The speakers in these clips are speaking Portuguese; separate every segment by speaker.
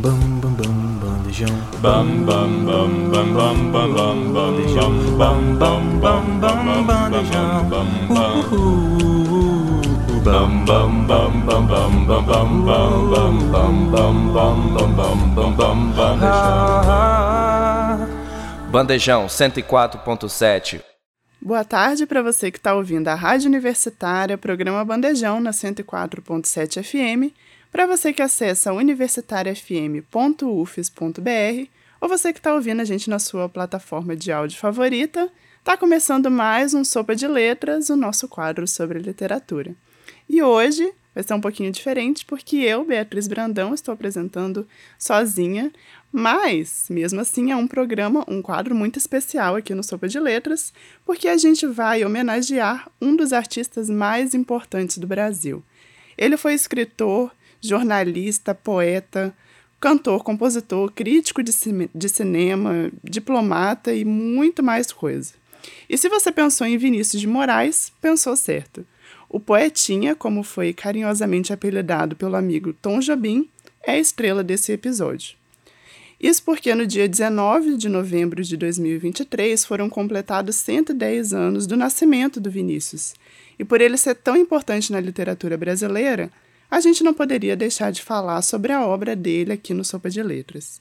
Speaker 1: Bam bam bam bandejão.
Speaker 2: Bam bam bam bam bam bam bam bandejão. Bam bam bam bam bandejão. Bam bam bam bam bam bam bam bam bam bam bam bam bam bam bam bandejão.
Speaker 3: Bandejão 104.7
Speaker 4: Boa tarde para você que está ouvindo a Rádio Universitária, programa Bandejão na 104.7 FM, para você que acessa universitariafm.ufes.br ou você que está ouvindo a gente na sua plataforma de áudio favorita, está começando mais um Sopa de Letras, o nosso quadro sobre literatura. E hoje vai ser um pouquinho diferente porque eu, Beatriz Brandão, estou apresentando sozinha, mas mesmo assim é um programa, um quadro muito especial aqui no Sopa de Letras, porque a gente vai homenagear um dos artistas mais importantes do Brasil. Ele foi escritor, jornalista, poeta, cantor, compositor, crítico de, de cinema, diplomata e muito mais coisa. E se você pensou em Vinícius de Moraes, pensou certo. O poetinha, como foi carinhosamente apelidado pelo amigo Tom Jobim, é a estrela desse episódio. Isso porque no dia 19 de novembro de 2023 foram completados 110 anos do nascimento do Vinícius. E por ele ser tão importante na literatura brasileira, a gente não poderia deixar de falar sobre a obra dele aqui no Sopa de Letras.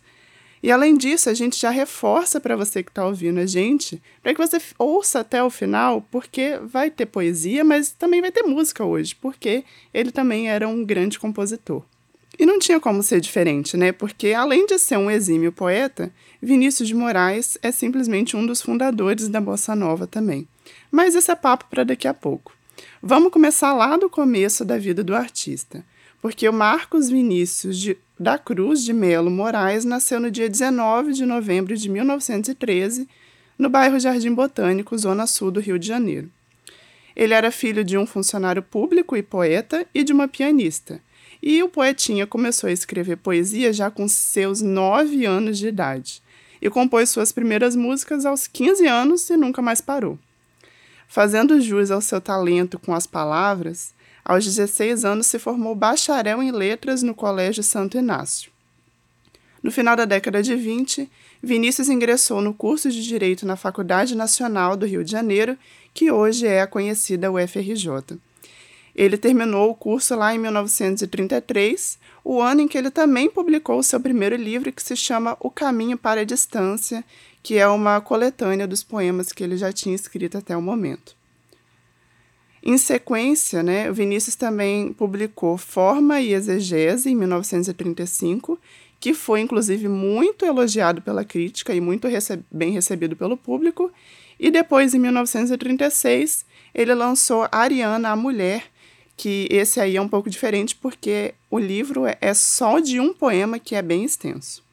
Speaker 4: E além disso, a gente já reforça para você que está ouvindo a gente, para que você ouça até o final, porque vai ter poesia, mas também vai ter música hoje, porque ele também era um grande compositor. E não tinha como ser diferente, né? Porque além de ser um exímio poeta, Vinícius de Moraes é simplesmente um dos fundadores da bossa nova também. Mas esse é papo para daqui a pouco. Vamos começar lá do começo da vida do artista, porque o Marcos Vinícius de, da Cruz de Melo Moraes nasceu no dia 19 de novembro de 1913, no bairro Jardim Botânico, zona sul do Rio de Janeiro. Ele era filho de um funcionário público e poeta e de uma pianista. E o poetinha começou a escrever poesia já com seus nove anos de idade e compôs suas primeiras músicas aos 15 anos e nunca mais parou. Fazendo jus ao seu talento com as palavras, aos 16 anos se formou bacharel em letras no Colégio Santo Inácio. No final da década de 20, Vinícius ingressou no curso de Direito na Faculdade Nacional do Rio de Janeiro, que hoje é a conhecida UFRJ. Ele terminou o curso lá em 1933, o ano em que ele também publicou seu primeiro livro, que se chama O Caminho para a Distância, que é uma coletânea dos poemas que ele já tinha escrito até o momento. Em sequência, né, Vinícius também publicou Forma e Exegese, em 1935, que foi inclusive muito elogiado pela crítica e muito rece bem recebido pelo público. E depois, em 1936, ele lançou Ariana, a Mulher, que esse aí é um pouco diferente porque o livro é só de um poema que é bem extenso.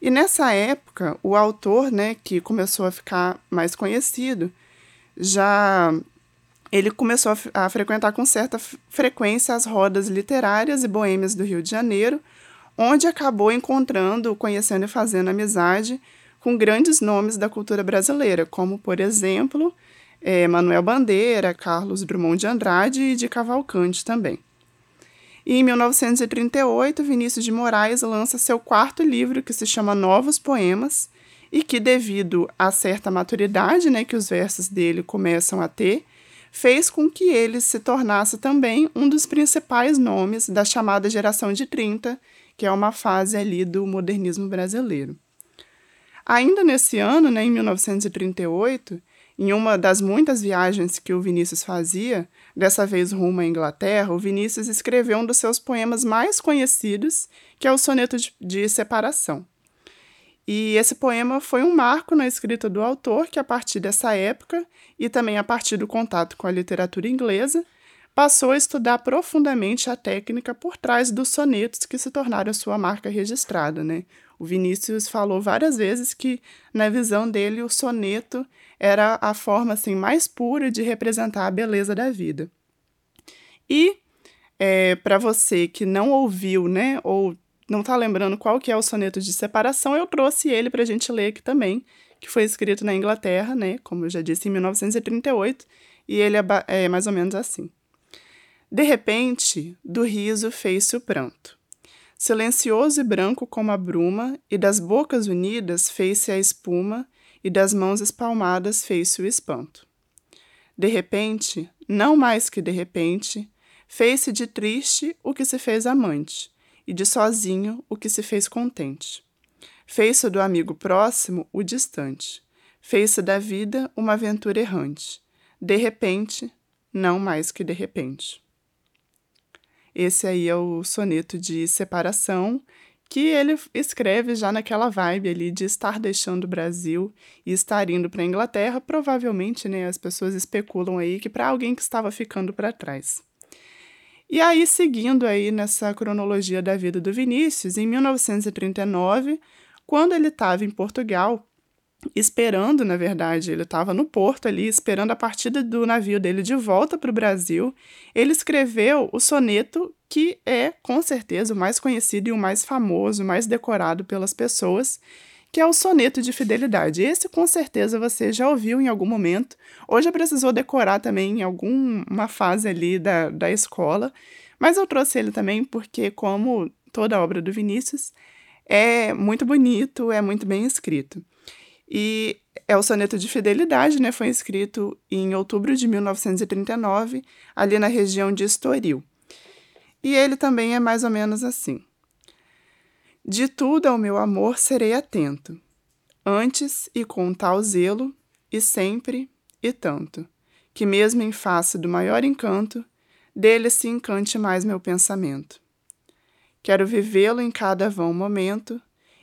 Speaker 4: E nessa época, o autor, né, que começou a ficar mais conhecido, já ele começou a, a frequentar com certa frequência as rodas literárias e boêmias do Rio de Janeiro, onde acabou encontrando, conhecendo e fazendo amizade com grandes nomes da cultura brasileira, como, por exemplo, é, Manuel Bandeira, Carlos Drummond de Andrade e de Cavalcante também. E em 1938, Vinícius de Moraes lança seu quarto livro, que se chama Novos Poemas, e que, devido a certa maturidade né, que os versos dele começam a ter, fez com que ele se tornasse também um dos principais nomes da chamada geração de 30, que é uma fase ali do modernismo brasileiro. Ainda nesse ano, né, em 1938, em uma das muitas viagens que o Vinícius fazia, dessa vez rumo à Inglaterra, o Vinícius escreveu um dos seus poemas mais conhecidos, que é o Soneto de, de Separação. E esse poema foi um marco na escrita do autor, que a partir dessa época, e também a partir do contato com a literatura inglesa, passou a estudar profundamente a técnica por trás dos sonetos que se tornaram sua marca registrada. Né? O Vinícius falou várias vezes que, na visão dele, o soneto era a forma assim mais pura de representar a beleza da vida. E é, para você que não ouviu, né, ou não está lembrando qual que é o soneto de separação, eu trouxe ele para a gente ler aqui também, que foi escrito na Inglaterra, né, como eu já disse, em 1938, e ele é, é mais ou menos assim. De repente, do riso fez-se o pranto. Silencioso e branco como a bruma, e das bocas unidas fez-se a espuma, e das mãos espalmadas fez-se o espanto. De repente, não mais que de repente, fez-se de triste o que se fez amante, e de sozinho o que se fez contente. Fez-se do amigo próximo o distante, fez-se da vida uma aventura errante. De repente, não mais que de repente. Esse aí é o soneto de separação que ele escreve já naquela vibe ali de estar deixando o Brasil e estar indo para a Inglaterra, provavelmente, né, as pessoas especulam aí que para alguém que estava ficando para trás. E aí, seguindo aí nessa cronologia da vida do Vinícius, em 1939, quando ele estava em Portugal, esperando, na verdade, ele estava no porto ali, esperando a partida do navio dele de volta para o Brasil, ele escreveu o soneto que é, com certeza, o mais conhecido e o mais famoso, o mais decorado pelas pessoas, que é o soneto de fidelidade. Esse, com certeza, você já ouviu em algum momento, ou já precisou decorar também em alguma fase ali da, da escola, mas eu trouxe ele também porque, como toda obra do Vinícius, é muito bonito, é muito bem escrito. E é o soneto de fidelidade, né? Foi escrito em outubro de 1939, ali na região de Estoril. E ele também é mais ou menos assim: De tudo ao meu amor serei atento, antes e com tal zelo, e sempre e tanto, que mesmo em face do maior encanto, dele se encante mais meu pensamento. Quero vivê-lo em cada vão momento,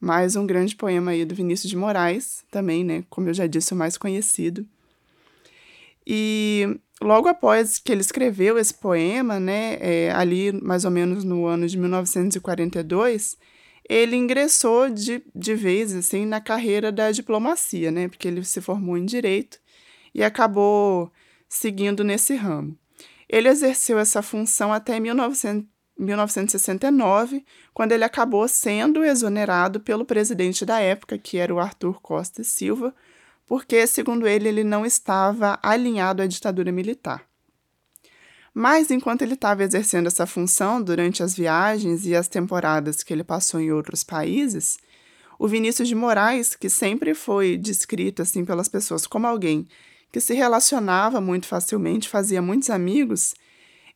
Speaker 4: mais um grande poema aí do Vinícius de Moraes, também, né, como eu já disse, o mais conhecido. E logo após que ele escreveu esse poema, né, é, ali mais ou menos no ano de 1942, ele ingressou de, de vez assim na carreira da diplomacia, né, porque ele se formou em direito e acabou seguindo nesse ramo. Ele exerceu essa função até 1900 1969, quando ele acabou sendo exonerado pelo presidente da época, que era o Arthur Costa Silva, porque, segundo ele, ele não estava alinhado à ditadura militar. Mas, enquanto ele estava exercendo essa função durante as viagens e as temporadas que ele passou em outros países, o Vinícius de Moraes, que sempre foi descrito assim pelas pessoas como alguém que se relacionava muito facilmente, fazia muitos amigos,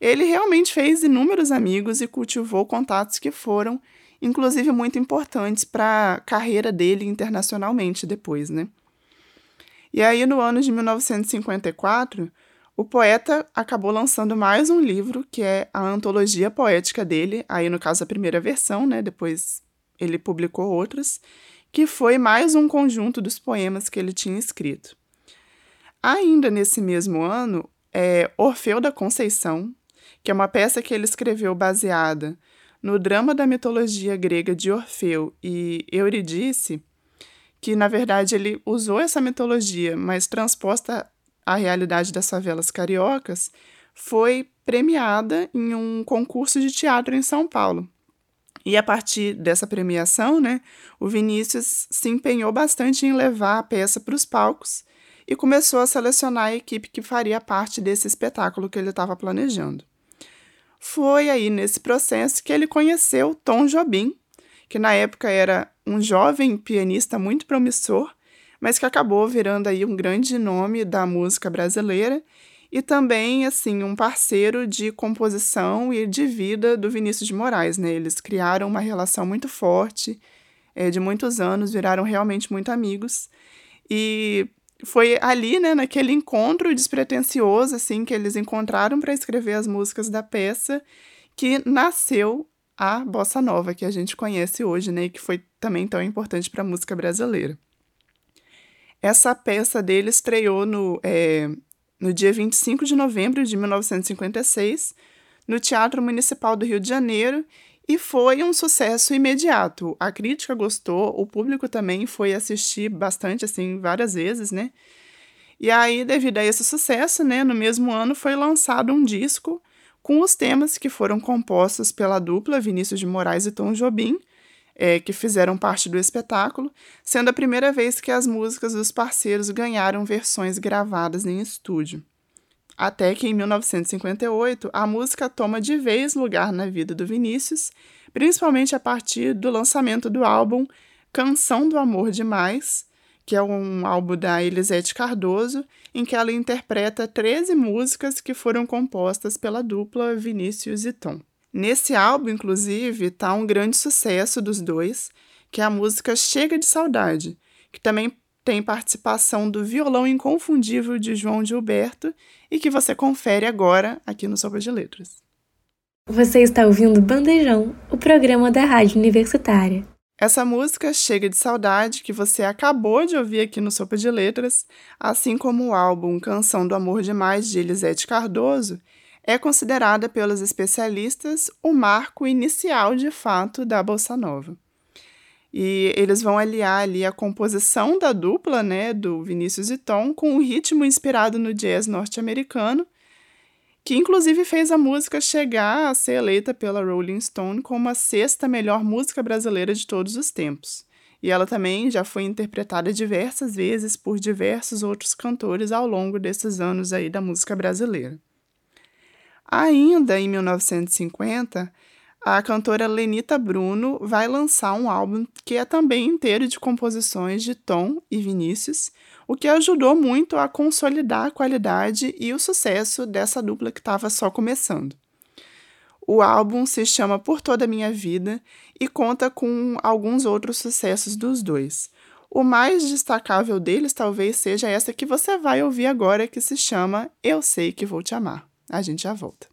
Speaker 4: ele realmente fez inúmeros amigos e cultivou contatos que foram, inclusive, muito importantes para a carreira dele internacionalmente depois, né? E aí, no ano de 1954, o poeta acabou lançando mais um livro, que é a antologia poética dele, aí no caso a primeira versão, né? Depois ele publicou outras, que foi mais um conjunto dos poemas que ele tinha escrito. Ainda nesse mesmo ano, é, Orfeu da Conceição, que é uma peça que ele escreveu baseada no drama da mitologia grega de Orfeu e Eurídice, que na verdade ele usou essa mitologia, mas transposta à realidade das favelas cariocas, foi premiada em um concurso de teatro em São Paulo. E a partir dessa premiação, né, o Vinícius se empenhou bastante em levar a peça para os palcos e começou a selecionar a equipe que faria parte desse espetáculo que ele estava planejando. Foi aí nesse processo que ele conheceu Tom Jobim, que na época era um jovem pianista muito promissor, mas que acabou virando aí um grande nome da música brasileira e também assim um parceiro de composição e de vida do Vinícius de Moraes, né? Eles criaram uma relação muito forte, é, de muitos anos, viraram realmente muito amigos e foi ali, né, naquele encontro despretensioso, assim, que eles encontraram para escrever as músicas da peça, que nasceu a bossa nova que a gente conhece hoje, né, e que foi também tão importante para a música brasileira. Essa peça dele estreou no, é, no dia 25 de novembro de 1956, no Teatro Municipal do Rio de Janeiro, e foi um sucesso imediato. A crítica gostou, o público também foi assistir bastante, assim, várias vezes, né? E aí, devido a esse sucesso, né, no mesmo ano foi lançado um disco com os temas que foram compostos pela dupla Vinícius de Moraes e Tom Jobim, é, que fizeram parte do espetáculo, sendo a primeira vez que as músicas dos parceiros ganharam versões gravadas em estúdio. Até que em 1958 a música toma de vez lugar na vida do Vinícius, principalmente a partir do lançamento do álbum Canção do Amor Demais, que é um álbum da Elisete Cardoso, em que ela interpreta 13 músicas que foram compostas pela dupla Vinícius e Tom. Nesse álbum, inclusive, está um grande sucesso dos dois, que é a música Chega de Saudade, que também tem participação do violão inconfundível de João Gilberto e que você confere agora aqui no Sopa de Letras.
Speaker 5: Você está ouvindo Bandejão, o programa da Rádio Universitária.
Speaker 4: Essa música Chega de Saudade, que você acabou de ouvir aqui no Sopa de Letras, assim como o álbum Canção do Amor Demais de Elisete Cardoso, é considerada pelos especialistas o marco inicial de fato da bossa nova. E eles vão aliar ali a composição da dupla, né, do Vinícius e Tom, com o ritmo inspirado no jazz norte-americano, que inclusive fez a música chegar a ser eleita pela Rolling Stone como a sexta melhor música brasileira de todos os tempos. E ela também já foi interpretada diversas vezes por diversos outros cantores ao longo desses anos aí da música brasileira. Ainda em 1950, a cantora Lenita Bruno vai lançar um álbum que é também inteiro de composições de Tom e Vinícius, o que ajudou muito a consolidar a qualidade e o sucesso dessa dupla que estava só começando. O álbum se chama Por Toda Minha Vida e conta com alguns outros sucessos dos dois. O mais destacável deles talvez seja essa que você vai ouvir agora, que se chama Eu Sei Que Vou Te Amar. A gente já volta.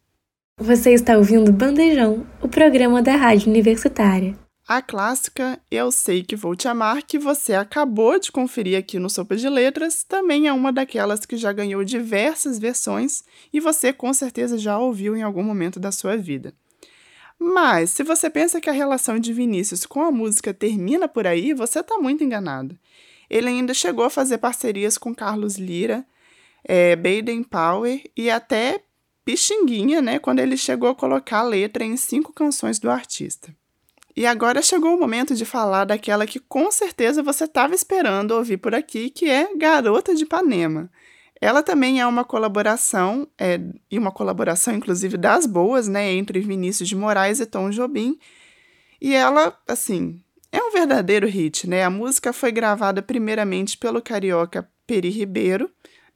Speaker 5: Você está ouvindo Bandejão, o programa da Rádio Universitária.
Speaker 4: A clássica Eu Sei Que Vou Te Amar, que você acabou de conferir aqui no Sopa de Letras, também é uma daquelas que já ganhou diversas versões e você com certeza já ouviu em algum momento da sua vida. Mas, se você pensa que a relação de Vinícius com a música termina por aí, você está muito enganado. Ele ainda chegou a fazer parcerias com Carlos Lira, é, Baden Power e até Pixinguinha, né, quando ele chegou a colocar a letra em cinco canções do artista. E agora chegou o momento de falar daquela que com certeza você estava esperando ouvir por aqui, que é Garota de Ipanema. Ela também é uma colaboração, é, e uma colaboração inclusive das boas, né, entre Vinícius de Moraes e Tom Jobim. E ela, assim, é um verdadeiro hit, né? A música foi gravada primeiramente pelo carioca Peri Ribeiro,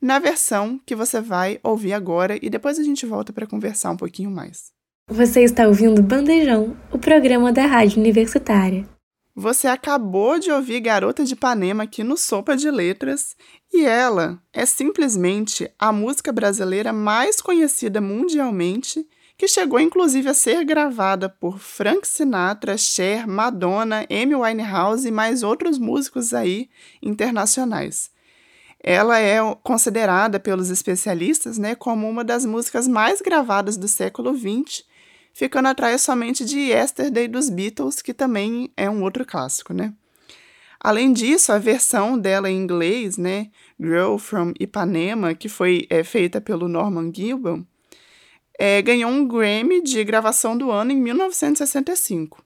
Speaker 4: na versão que você vai ouvir agora e depois a gente volta para conversar um pouquinho mais.
Speaker 5: Você está ouvindo Bandejão, o programa da Rádio Universitária.
Speaker 4: Você acabou de ouvir Garota de Ipanema aqui no Sopa de Letras e ela é simplesmente a música brasileira mais conhecida mundialmente, que chegou inclusive a ser gravada por Frank Sinatra, Cher, Madonna, Amy Winehouse e mais outros músicos aí internacionais ela é considerada pelos especialistas né, como uma das músicas mais gravadas do século XX, ficando atrás somente de Yesterday dos Beatles, que também é um outro clássico. Né? Além disso, a versão dela em inglês, né, Girl from Ipanema, que foi é, feita pelo Norman Gibbon, é, ganhou um Grammy de gravação do ano em 1965.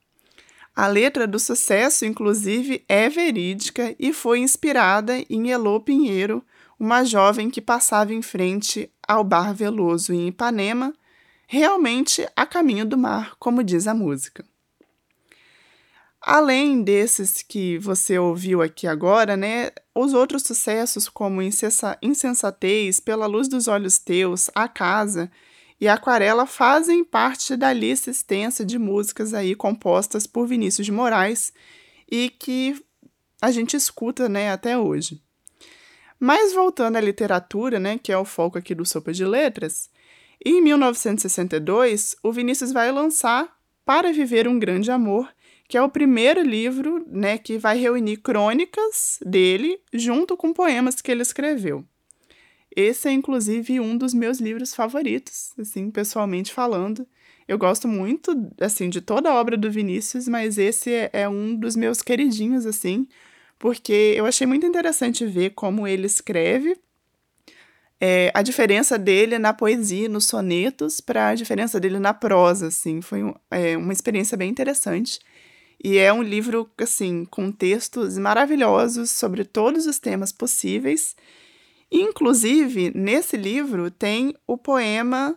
Speaker 4: A letra do sucesso, inclusive, é verídica e foi inspirada em Elô Pinheiro, uma jovem que passava em frente ao Bar Veloso em Ipanema, realmente a caminho do mar, como diz a música. Além desses que você ouviu aqui agora, né, os outros sucessos como Insensatez, Pela Luz dos Olhos Teus, A Casa e Aquarela fazem parte da lista extensa de músicas aí compostas por Vinícius de Moraes e que a gente escuta né, até hoje. Mas voltando à literatura, né, que é o foco aqui do Sopa de Letras, em 1962, o Vinícius vai lançar Para Viver um Grande Amor, que é o primeiro livro né, que vai reunir crônicas dele junto com poemas que ele escreveu. Esse é, inclusive, um dos meus livros favoritos, assim, pessoalmente falando. Eu gosto muito, assim, de toda a obra do Vinícius, mas esse é, é um dos meus queridinhos, assim, porque eu achei muito interessante ver como ele escreve é, a diferença dele na poesia, nos sonetos, para a diferença dele na prosa, assim, foi um, é, uma experiência bem interessante. E é um livro, assim, com textos maravilhosos sobre todos os temas possíveis. Inclusive, nesse livro tem o poema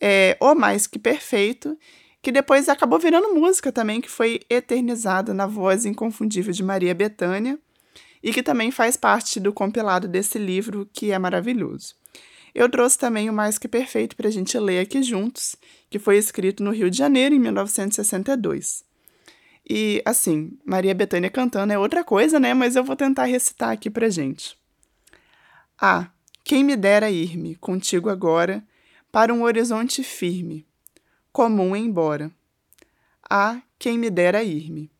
Speaker 4: é, O Mais Que Perfeito, que depois acabou virando música também, que foi eternizada na voz inconfundível de Maria Bethânia e que também faz parte do compilado desse livro, que é maravilhoso. Eu trouxe também o Mais Que Perfeito para a gente ler aqui juntos, que foi escrito no Rio de Janeiro, em 1962. E, assim, Maria Bethânia cantando é outra coisa, né? Mas eu vou tentar recitar aqui para gente. Ah, quem me dera ir-me contigo agora para um horizonte firme, comum embora. Ah, quem me dera ir-me.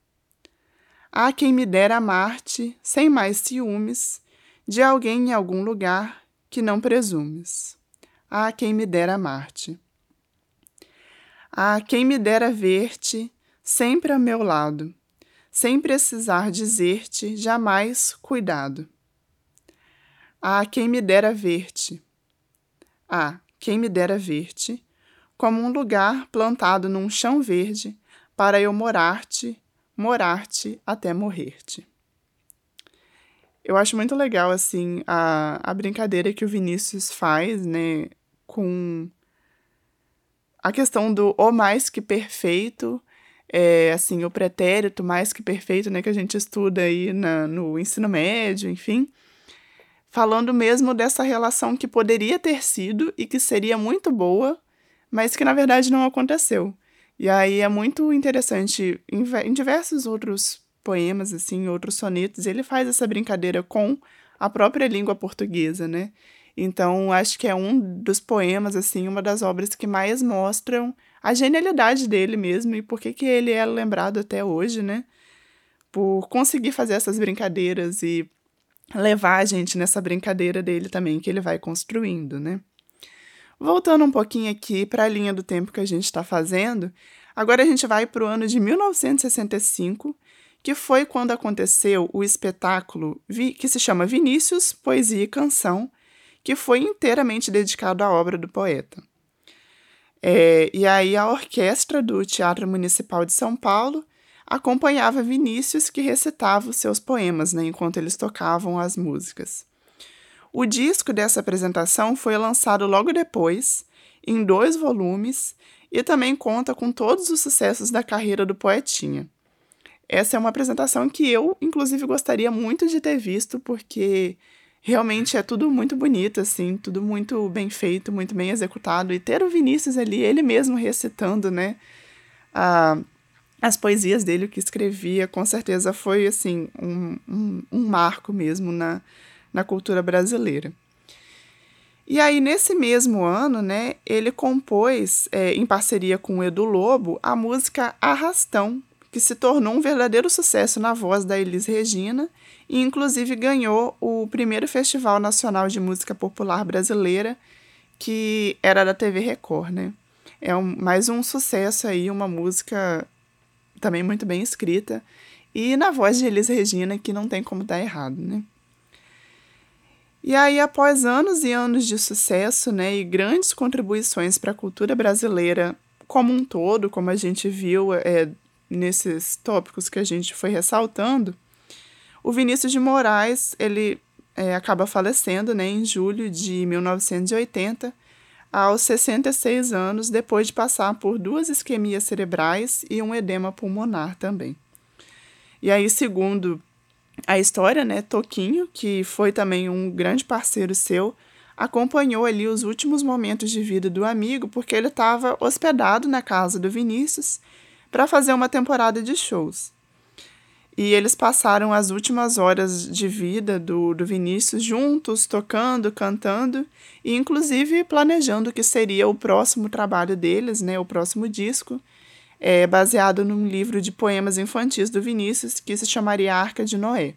Speaker 4: Há quem me dera amar-te sem mais ciúmes de alguém em algum lugar que não presumes. Há quem me dera amar-te. Há quem me dera ver-te sempre a meu lado, sem precisar dizer-te jamais cuidado. Há quem me dera ver-te. Há quem me dera ver-te como um lugar plantado num chão verde para eu morar-te morar-te até morrer-te. Eu acho muito legal, assim, a, a brincadeira que o Vinícius faz, né, com a questão do o mais que perfeito, é, assim, o pretérito mais que perfeito, né, que a gente estuda aí na, no ensino médio, enfim, falando mesmo dessa relação que poderia ter sido e que seria muito boa, mas que na verdade não aconteceu. E aí é muito interessante, em, em diversos outros poemas, assim, outros sonetos, ele faz essa brincadeira com a própria língua portuguesa, né? Então, acho que é um dos poemas, assim, uma das obras que mais mostram a genialidade dele mesmo e por que, que ele é lembrado até hoje, né? Por conseguir fazer essas brincadeiras e levar a gente nessa brincadeira dele também, que ele vai construindo, né? Voltando um pouquinho aqui para a linha do tempo que a gente está fazendo, agora a gente vai para o ano de 1965, que foi quando aconteceu o espetáculo que se chama Vinícius, Poesia e Canção, que foi inteiramente dedicado à obra do poeta. É, e aí a orquestra do Teatro Municipal de São Paulo acompanhava Vinícius, que recitava os seus poemas né, enquanto eles tocavam as músicas. O disco dessa apresentação foi lançado logo depois, em dois volumes, e também conta com todos os sucessos da carreira do poetinha. Essa é uma apresentação que eu, inclusive, gostaria muito de ter visto, porque realmente é tudo muito bonito, assim, tudo muito bem feito, muito bem executado. E ter o Vinícius ali, ele mesmo recitando, né, as poesias dele, o que escrevia, com certeza foi, assim, um, um, um marco mesmo na, na cultura brasileira. E aí, nesse mesmo ano, né, ele compôs, é, em parceria com o Edu Lobo, a música Arrastão, que se tornou um verdadeiro sucesso na voz da Elis Regina e, inclusive, ganhou o primeiro Festival Nacional de Música Popular Brasileira, que era da TV Record, né? É um, mais um sucesso aí, uma música também muito bem escrita e na voz de Elis Regina, que não tem como dar errado, né? E aí, após anos e anos de sucesso né, e grandes contribuições para a cultura brasileira como um todo, como a gente viu é, nesses tópicos que a gente foi ressaltando, o Vinícius de Moraes ele é, acaba falecendo né, em julho de 1980, aos 66 anos, depois de passar por duas isquemias cerebrais e um edema pulmonar também. E aí, segundo a história, né, Toquinho, que foi também um grande parceiro seu, acompanhou ali os últimos momentos de vida do amigo, porque ele estava hospedado na casa do Vinícius para fazer uma temporada de shows. E eles passaram as últimas horas de vida do, do Vinícius juntos, tocando, cantando e, inclusive, planejando o que seria o próximo trabalho deles, né, o próximo disco, é baseado num livro de poemas infantis do Vinícius que se chamaria Arca de Noé.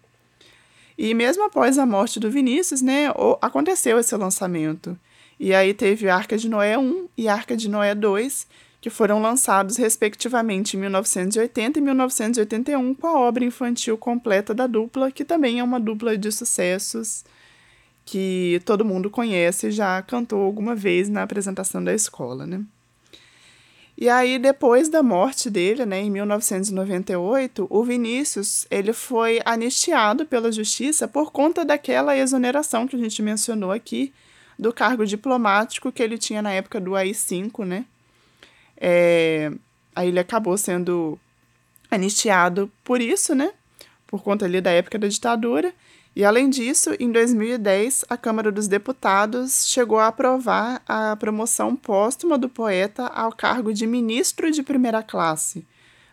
Speaker 4: E mesmo após a morte do Vinícius, né, aconteceu esse lançamento. E aí teve Arca de Noé 1 e Arca de Noé 2, que foram lançados respectivamente em 1980 e 1981 com a obra infantil completa da dupla, que também é uma dupla de sucessos que todo mundo conhece e já cantou alguma vez na apresentação da escola, né? E aí, depois da morte dele, né, em 1998, o Vinícius ele foi anistiado pela justiça por conta daquela exoneração que a gente mencionou aqui do cargo diplomático que ele tinha na época do AI-5, né? É, aí ele acabou sendo anistiado por isso, né? Por conta ali da época da ditadura. E além disso, em 2010, a Câmara dos Deputados chegou a aprovar a promoção póstuma do poeta ao cargo de ministro de primeira classe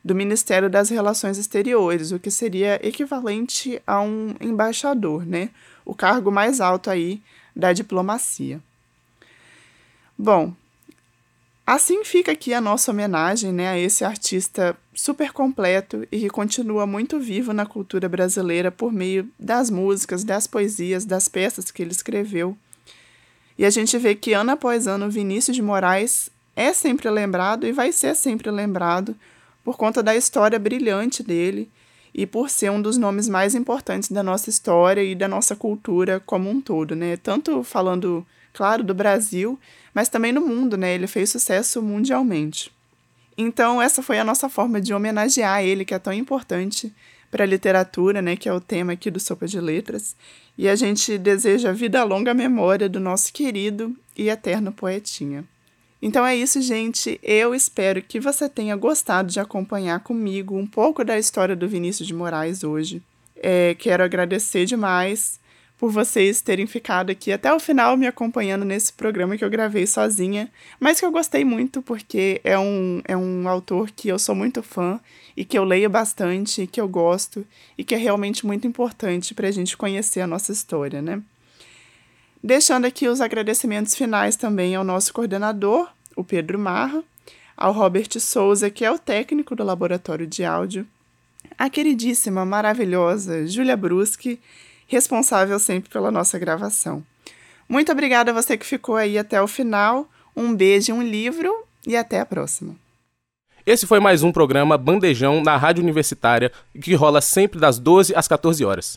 Speaker 4: do Ministério das Relações Exteriores, o que seria equivalente a um embaixador, né? O cargo mais alto aí da diplomacia. Bom, Assim fica aqui a nossa homenagem né, a esse artista super completo e que continua muito vivo na cultura brasileira por meio das músicas, das poesias, das peças que ele escreveu. E a gente vê que ano após ano Vinícius de Moraes é sempre lembrado e vai ser sempre lembrado por conta da história brilhante dele e por ser um dos nomes mais importantes da nossa história e da nossa cultura como um todo, né? Tanto falando claro, do Brasil, mas também no mundo, né? Ele fez sucesso mundialmente. Então, essa foi a nossa forma de homenagear ele, que é tão importante para a literatura, né, que é o tema aqui do Sopa de Letras. E a gente deseja vida longa memória do nosso querido e eterno poetinha. Então é isso, gente. Eu espero que você tenha gostado de acompanhar comigo um pouco da história do Vinícius de Moraes hoje. É, quero agradecer demais por vocês terem ficado aqui até o final me acompanhando nesse programa que eu gravei sozinha, mas que eu gostei muito porque é um, é um autor que eu sou muito fã e que eu leio bastante, que eu gosto e que é realmente muito importante para a gente conhecer a nossa história, né? Deixando aqui os agradecimentos finais também ao nosso coordenador, o Pedro Marra, ao Robert Souza, que é o técnico do laboratório de áudio, a queridíssima, maravilhosa Júlia Bruschi, responsável sempre pela nossa gravação. Muito obrigada a você que ficou aí até o final. Um beijo, um livro e até a próxima.
Speaker 2: Esse foi mais um programa Bandejão na Rádio Universitária, que rola sempre das 12 às 14 horas.